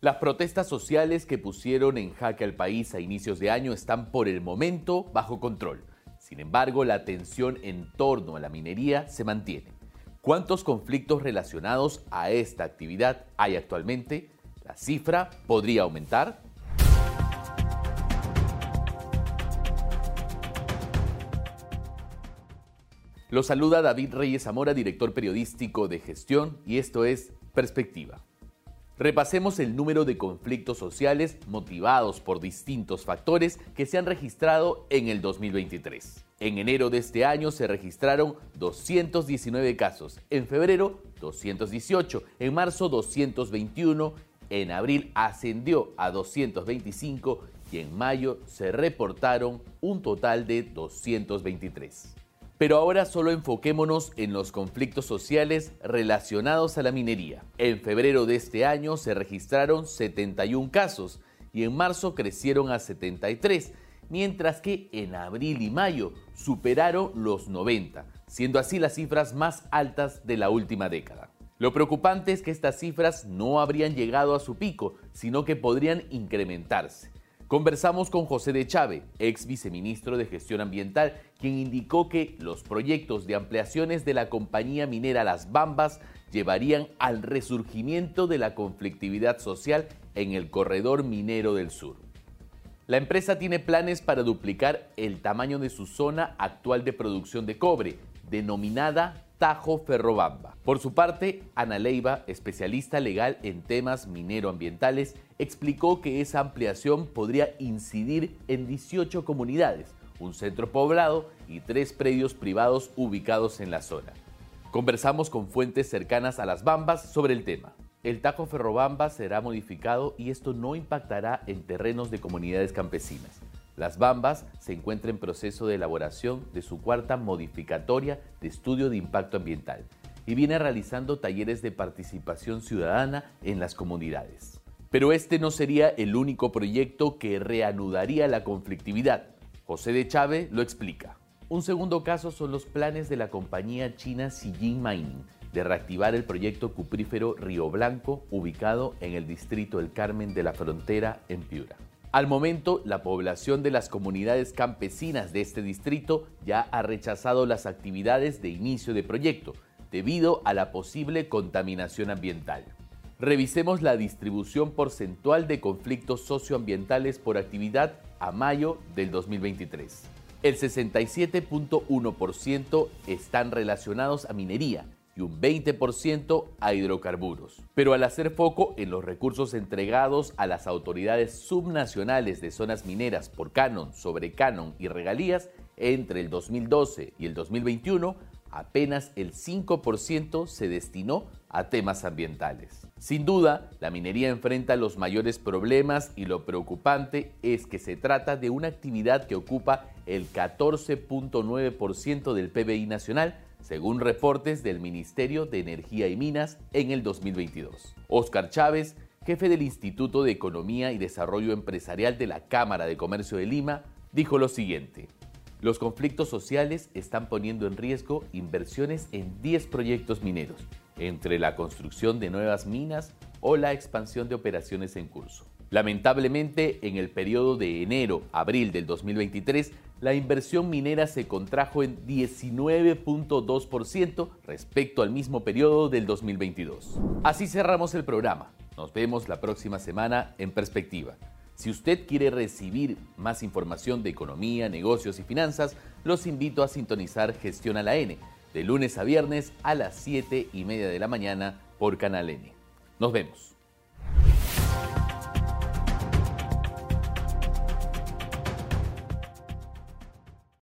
Las protestas sociales que pusieron en jaque al país a inicios de año están por el momento bajo control. Sin embargo, la tensión en torno a la minería se mantiene. ¿Cuántos conflictos relacionados a esta actividad hay actualmente? ¿La cifra podría aumentar? Lo saluda David Reyes Zamora, director periodístico de gestión, y esto es Perspectiva. Repasemos el número de conflictos sociales motivados por distintos factores que se han registrado en el 2023. En enero de este año se registraron 219 casos, en febrero 218, en marzo 221, en abril ascendió a 225 y en mayo se reportaron un total de 223. Pero ahora solo enfoquémonos en los conflictos sociales relacionados a la minería. En febrero de este año se registraron 71 casos y en marzo crecieron a 73, mientras que en abril y mayo superaron los 90, siendo así las cifras más altas de la última década. Lo preocupante es que estas cifras no habrían llegado a su pico, sino que podrían incrementarse. Conversamos con José de Chávez, ex viceministro de Gestión Ambiental, quien indicó que los proyectos de ampliaciones de la compañía minera Las Bambas llevarían al resurgimiento de la conflictividad social en el corredor minero del sur. La empresa tiene planes para duplicar el tamaño de su zona actual de producción de cobre, denominada Tajo Ferrobamba. Por su parte, Ana Leiva, especialista legal en temas mineroambientales, explicó que esa ampliación podría incidir en 18 comunidades, un centro poblado y tres predios privados ubicados en la zona. Conversamos con fuentes cercanas a las Bambas sobre el tema. El Tajo Ferrobamba será modificado y esto no impactará en terrenos de comunidades campesinas. Las Bambas se encuentra en proceso de elaboración de su cuarta modificatoria de estudio de impacto ambiental y viene realizando talleres de participación ciudadana en las comunidades. Pero este no sería el único proyecto que reanudaría la conflictividad. José de Chávez lo explica. Un segundo caso son los planes de la compañía china Xijin Mining de reactivar el proyecto cuprífero Río Blanco ubicado en el distrito del Carmen de la Frontera en Piura. Al momento, la población de las comunidades campesinas de este distrito ya ha rechazado las actividades de inicio de proyecto debido a la posible contaminación ambiental. Revisemos la distribución porcentual de conflictos socioambientales por actividad a mayo del 2023. El 67.1% están relacionados a minería, y un 20% a hidrocarburos. Pero al hacer foco en los recursos entregados a las autoridades subnacionales de zonas mineras por canon, sobre canon y regalías entre el 2012 y el 2021, apenas el 5% se destinó a temas ambientales. Sin duda, la minería enfrenta los mayores problemas y lo preocupante es que se trata de una actividad que ocupa el 14.9% del PBI nacional, según reportes del Ministerio de Energía y Minas en el 2022. Oscar Chávez, jefe del Instituto de Economía y Desarrollo Empresarial de la Cámara de Comercio de Lima, dijo lo siguiente. Los conflictos sociales están poniendo en riesgo inversiones en 10 proyectos mineros, entre la construcción de nuevas minas o la expansión de operaciones en curso. Lamentablemente, en el periodo de enero-abril del 2023, la inversión minera se contrajo en 19.2% respecto al mismo periodo del 2022. Así cerramos el programa. Nos vemos la próxima semana en perspectiva. Si usted quiere recibir más información de economía, negocios y finanzas, los invito a sintonizar Gestión a la N, de lunes a viernes a las 7 y media de la mañana por Canal N. Nos vemos.